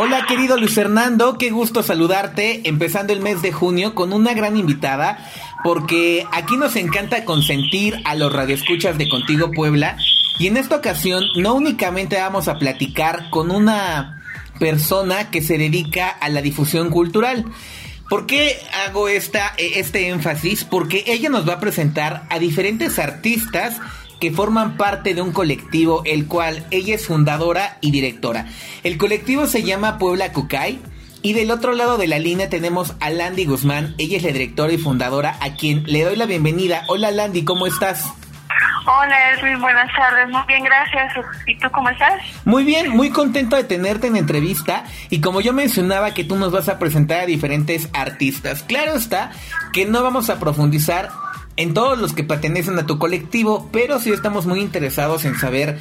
Hola querido Luis Fernando, qué gusto saludarte empezando el mes de junio con una gran invitada porque aquí nos encanta consentir a los radioescuchas de Contigo Puebla y en esta ocasión no únicamente vamos a platicar con una persona que se dedica a la difusión cultural. ¿Por qué hago esta, este énfasis? Porque ella nos va a presentar a diferentes artistas que forman parte de un colectivo, el cual ella es fundadora y directora. El colectivo se llama Puebla Cucay. Y del otro lado de la línea tenemos a Landy Guzmán, ella es la directora y fundadora, a quien le doy la bienvenida. Hola Landy, ¿cómo estás? Hola Edwin, buenas tardes, muy bien, gracias. ¿Y tú cómo estás? Muy bien, muy contento de tenerte en entrevista y como yo mencionaba que tú nos vas a presentar a diferentes artistas, claro está que no vamos a profundizar en todos los que pertenecen a tu colectivo, pero sí estamos muy interesados en saber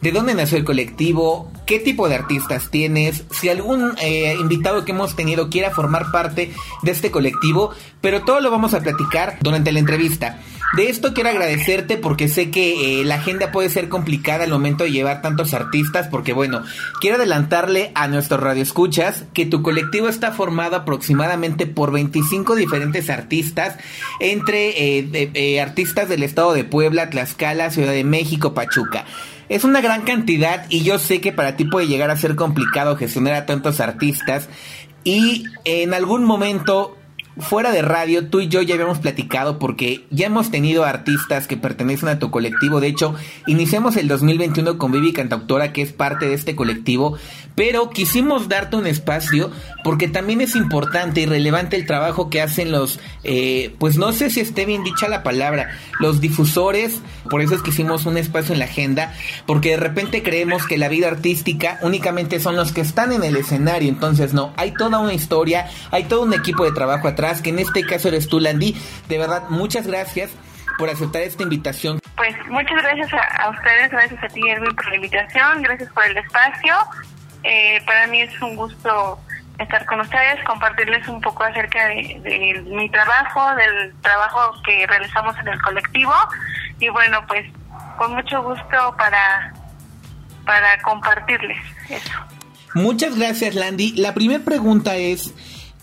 de dónde nació el colectivo, qué tipo de artistas tienes, si algún eh, invitado que hemos tenido quiera formar parte de este colectivo, pero todo lo vamos a platicar durante la entrevista. De esto quiero agradecerte porque sé que eh, la agenda puede ser complicada al momento de llevar tantos artistas, porque bueno, quiero adelantarle a nuestros radioescuchas que tu colectivo está formado aproximadamente por 25 diferentes artistas, entre eh, artistas del estado de Puebla, Tlaxcala, Ciudad de México, Pachuca. Es una gran cantidad y yo sé que para ti puede llegar a ser complicado gestionar a tantos artistas y en algún momento fuera de radio, tú y yo ya habíamos platicado porque ya hemos tenido artistas que pertenecen a tu colectivo. De hecho, iniciamos el 2021 con Vivi Cantautora, que es parte de este colectivo. Pero quisimos darte un espacio porque también es importante y relevante el trabajo que hacen los, eh, pues no sé si esté bien dicha la palabra, los difusores. Por eso es que hicimos un espacio en la agenda, porque de repente creemos que la vida artística únicamente son los que están en el escenario. Entonces, no, hay toda una historia, hay todo un equipo de trabajo atrás que en este caso eres tú, Landy. De verdad, muchas gracias por aceptar esta invitación. Pues muchas gracias a, ustedes, gracias a ti, Edwin, por la invitación, gracias por el espacio. Eh, para mí es un gusto estar con ustedes, compartirles un poco acerca de, mi trabajo, del trabajo que realizamos en el colectivo y bueno, pues con mucho gusto para, para compartirles eso. Muchas gracias, Landy. La primera pregunta es,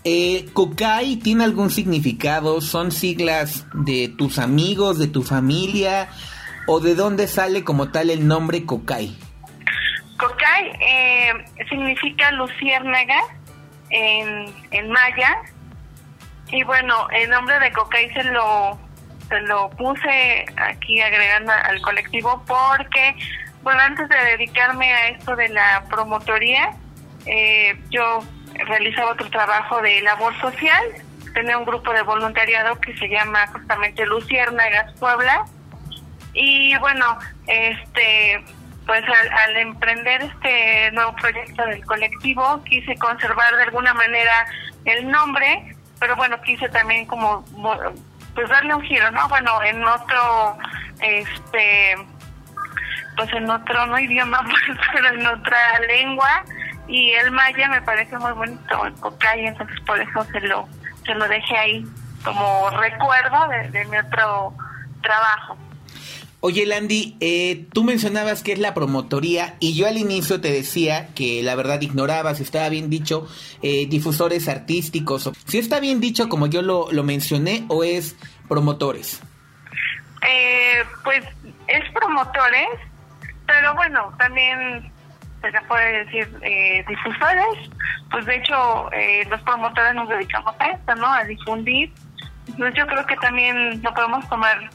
eh, ¿Cocay tiene algún significado? ¿Son siglas de tus amigos, de tu familia? ¿O de dónde sale como tal el nombre Cocay? Cocay eh, significa luciérnaga en, en maya. Y bueno, el nombre de Cocay se lo, se lo puse aquí agregando al colectivo porque, bueno, antes de dedicarme a esto de la promotoría, eh, yo realizaba otro trabajo de labor social, tenía un grupo de voluntariado que se llama justamente Luciérnagas Puebla. Y bueno, este pues al, emprender este nuevo proyecto del colectivo quise conservar de alguna manera el nombre, pero bueno, quise también como pues darle un giro, ¿no? Bueno, en otro este pues en otro no idioma, pero en otra lengua y el maya me parece muy bonito, el cocay, entonces por eso se lo, se lo dejé ahí como recuerdo de, mi otro trabajo. Oye, Landy, eh, tú mencionabas que es la promotoría y yo al inicio te decía que la verdad ignoraba si estaba bien dicho eh, difusores artísticos. Si está bien dicho como yo lo, lo mencioné o es promotores. Eh, pues es promotores, pero bueno, también se puede decir eh, difusores, pues de hecho eh, los promotores nos dedicamos a esto, ¿no? A difundir. Pues yo creo que también lo podemos tomar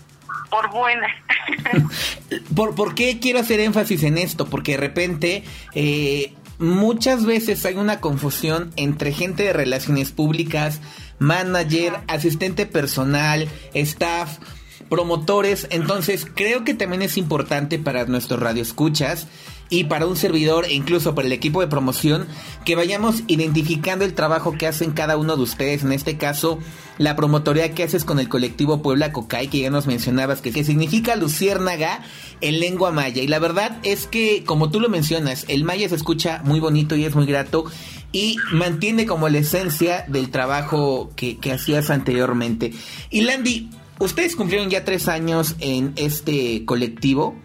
por buena. ¿Por, ¿Por qué quiero hacer énfasis en esto? Porque de repente eh, muchas veces hay una confusión entre gente de relaciones públicas, manager, asistente personal, staff, promotores. Entonces creo que también es importante para nuestros radioescuchas y para un servidor e incluso para el equipo de promoción que vayamos identificando el trabajo que hacen cada uno de ustedes. En este caso, la promotoría que haces con el colectivo Puebla Cocay, que ya nos mencionabas, que, significa luciérnaga en lengua maya. Y la verdad es que, como tú lo mencionas, el maya se escucha muy bonito y es muy grato y mantiene como la esencia del trabajo que, que hacías anteriormente. Y Landy, ustedes cumplieron ya tres años en este colectivo.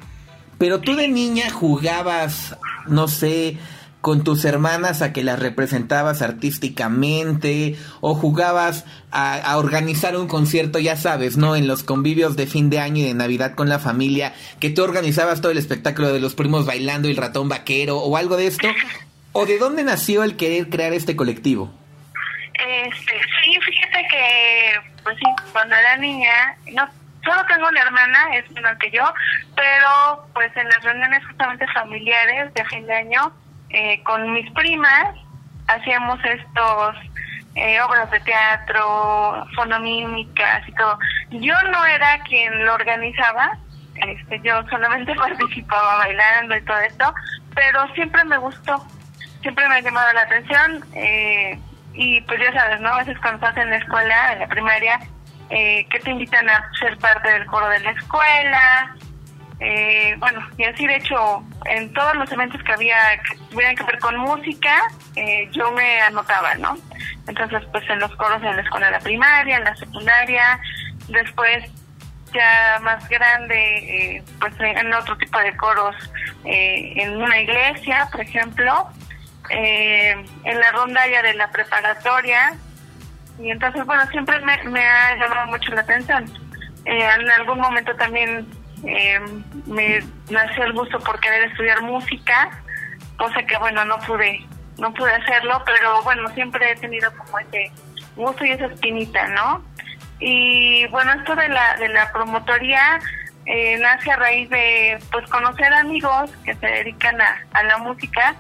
Pero tú de niña jugabas, no sé, con tus hermanas a que las representabas artísticamente o jugabas a, organizar un concierto, ya sabes, ¿no? En los convivios de fin de año y de Navidad con la familia, que tú organizabas todo el espectáculo de los primos bailando y el ratón vaquero o algo de esto. ¿O de dónde nació el querer crear este colectivo? Este, sí, fíjate que, pues sí, cuando era niña, no, solo tengo una hermana, es menor que yo, pero pues en las reuniones justamente familiares de fin de año, eh, con mis primas, hacíamos estos eh, obras de teatro, fonomímicas y todo. Yo no era quien lo organizaba, este, yo solamente participaba bailando y todo esto, pero siempre me gustó, siempre me ha llamado la atención eh, y pues ya sabes, ¿no? A veces cuando estás en la escuela, en la primaria, eh, que te invitan a ser parte del coro de la escuela, eh, bueno, y así de hecho, en todos los eventos que había que tuvieran que ver con música, eh, yo me anotaba, ¿no? Entonces, pues en los coros en la escuela primaria, en la secundaria, después ya más grande, eh, pues en otro tipo de coros, en una iglesia, por ejemplo, en la ronda ya de la preparatoria, y entonces, bueno, siempre me, ha llamado mucho la atención. Eh, en algún momento también eh, me nació el gusto por querer estudiar música, cosa que, bueno, no pude no pude hacerlo, pero bueno, siempre he tenido como ese gusto y esa espinita, ¿no? Y bueno, esto de la, de la promotoría eh, nace a raíz de pues conocer amigos que se dedican a, a la música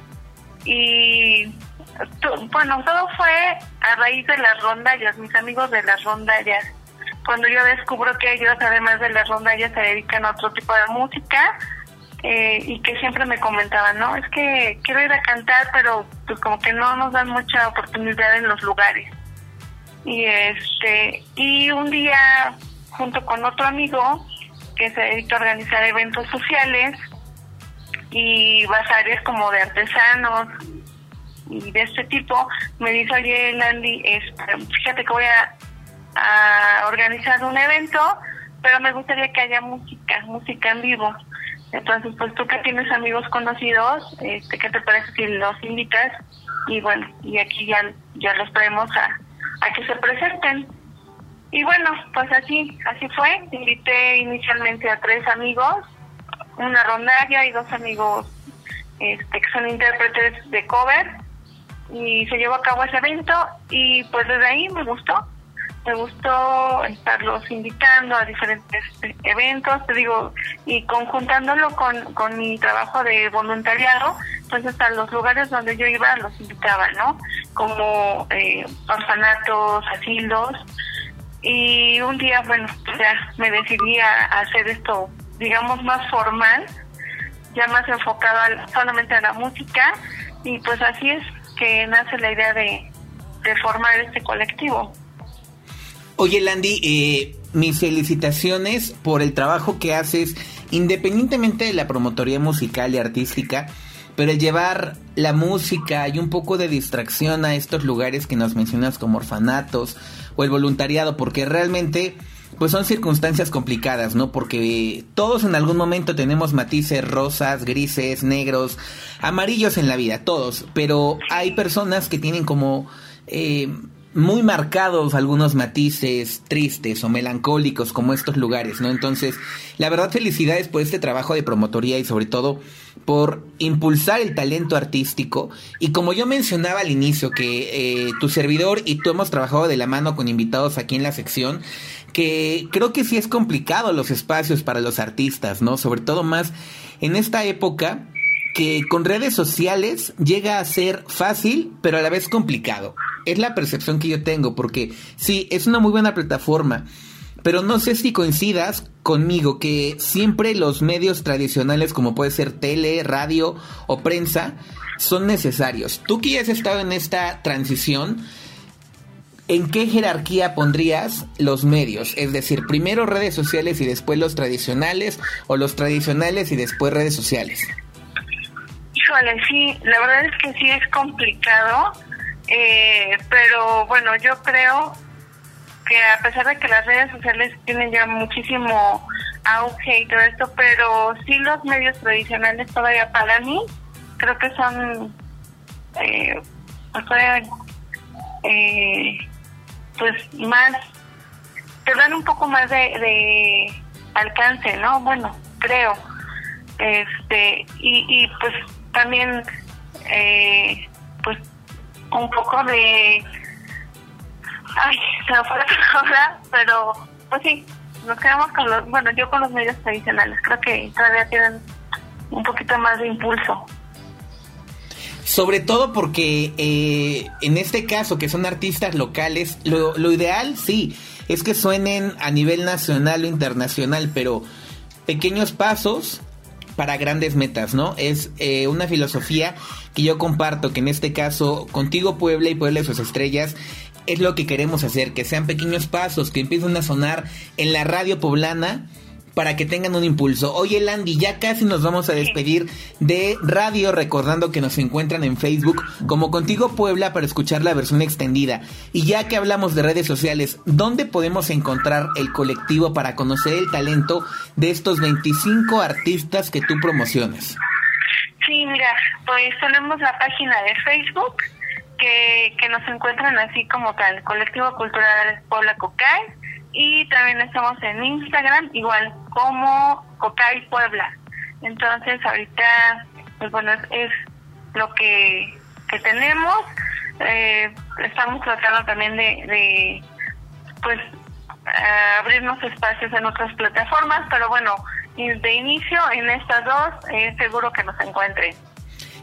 y bueno, todo fue a raíz de las rondallas, mis amigos de las rondallas. Cuando yo descubro que ellos, además de las rondallas, se dedican a otro tipo de música eh, y que siempre me comentaban, ¿no? Es que quiero ir a cantar, pero pues como que no nos dan mucha oportunidad en los lugares. Y este y un día, junto con otro amigo que se dedica a organizar eventos sociales y bazares como de artesanos, y de este tipo, me dice, oye, Landy, este, fíjate que voy a, organizar un evento, pero me gustaría que haya música, música en vivo. Entonces, pues tú que tienes amigos conocidos, este, ¿qué te parece si los invitas? Y bueno, y aquí ya, ya los traemos a, a que se presenten. Y bueno, pues así, así fue. Invité inicialmente a tres amigos, una rondalla y dos amigos este, que son intérpretes de cover y se llevó a cabo ese evento y pues desde ahí me gustó. Me gustó estarlos invitando a diferentes eventos, te digo, y conjuntándolo con, con mi trabajo de voluntariado, pues hasta los lugares donde yo iba los invitaba, ¿no? Como eh, orfanatos, asilos. Y un día, bueno, pues ya me decidí a hacer esto, digamos, más formal, ya más enfocado solamente a la música. Y pues así es, que nace la idea de, formar este colectivo. Oye, Landy, eh, mis felicitaciones por el trabajo que haces, independientemente de la promotoría musical y artística, pero el llevar la música y un poco de distracción a estos lugares que nos mencionas como orfanatos o el voluntariado, porque realmente pues son circunstancias complicadas, ¿no? Porque todos en algún momento tenemos matices rosas, grises, negros, amarillos en la vida, todos. Pero hay personas que tienen como eh, muy marcados algunos matices tristes o melancólicos como estos lugares, ¿no? Entonces, la verdad felicidades por este trabajo de promotoría y sobre todo por impulsar el talento artístico y como yo mencionaba al inicio que eh, tu servidor y tú hemos trabajado de la mano con invitados aquí en la sección, que creo que sí es complicado los espacios para los artistas, ¿no? Sobre todo más en esta época que con redes sociales llega a ser fácil, pero a la vez complicado. Es la percepción que yo tengo, porque sí, es una muy buena plataforma, pero no sé si coincidas conmigo que siempre los medios tradicionales como puede ser tele, radio o prensa son necesarios. Tú que has estado en esta transición, ¿en qué jerarquía pondrías los medios? Es decir, primero redes sociales y después los tradicionales o los tradicionales y después redes sociales. Sí, la verdad es que sí es complicado, eh, pero bueno, yo creo que a pesar de que las redes sociales tienen ya muchísimo auge y todo esto, pero sí los medios tradicionales todavía para mí creo que son eh, eh, pues más, te dan un poco más de, de alcance, ¿no? Bueno, creo. Este, y, y pues también, eh, un poco de, ay, se me fue la palabra, pero pues sí, nos quedamos con los, bueno, yo con los medios tradicionales, creo que todavía tienen un poquito más de impulso. Sobre todo porque eh, en este caso, que son artistas locales, lo, lo ideal sí es que suenen a nivel nacional o internacional, pero pequeños pasos para grandes metas, ¿no? Es eh, una filosofía que yo comparto, que en este caso, contigo Puebla y Puebla de sus estrellas, es lo que queremos hacer, que sean pequeños pasos, que empiecen a sonar en la radio poblana para que tengan un impulso. Oye, Landy, ya casi nos vamos a despedir de radio, recordando que nos encuentran en Facebook como Contigo Puebla para escuchar la versión extendida. Y ya que hablamos de redes sociales, ¿dónde podemos encontrar el colectivo para conocer el talento de estos 25 artistas que tú promocionas? Sí, mira, pues tenemos la página de Facebook que, que nos encuentran así como tal, Colectivo Cultural Puebla Cocay y también estamos en Instagram igual como Cocay Puebla. Entonces ahorita, pues bueno, es, lo que, que tenemos. Eh, estamos tratando también de, de pues eh, abrirnos espacios en otras plataformas, pero bueno, de inicio en estas dos es seguro que nos encuentren.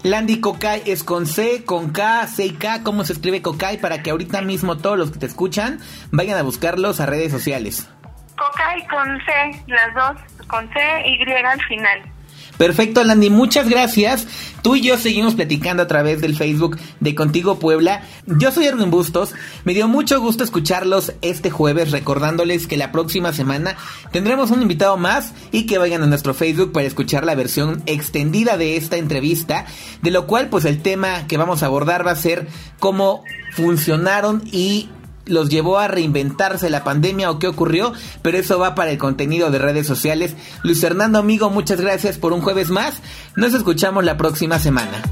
Landy Cocay es con C, con K, C y K. ¿Cómo se escribe Cocay? Para que ahorita mismo todos los que te escuchan vayan a buscarlos a redes sociales. Cocay con C, las dos con C, Y al final. Perfecto, Landy, muchas gracias. Tú y yo seguimos platicando a través del Facebook de Contigo Puebla. Yo soy Erwin Bustos. Me dio mucho gusto escucharlos este jueves, recordándoles que la próxima semana tendremos un invitado más y que vayan a nuestro Facebook para escuchar la versión extendida de esta entrevista, de lo cual pues el tema que vamos a abordar va a ser cómo funcionaron y los llevó a reinventarse la pandemia o qué ocurrió, pero eso va para el contenido de redes sociales. Luis Fernando, amigo, muchas gracias por un jueves más. Nos escuchamos la próxima semana.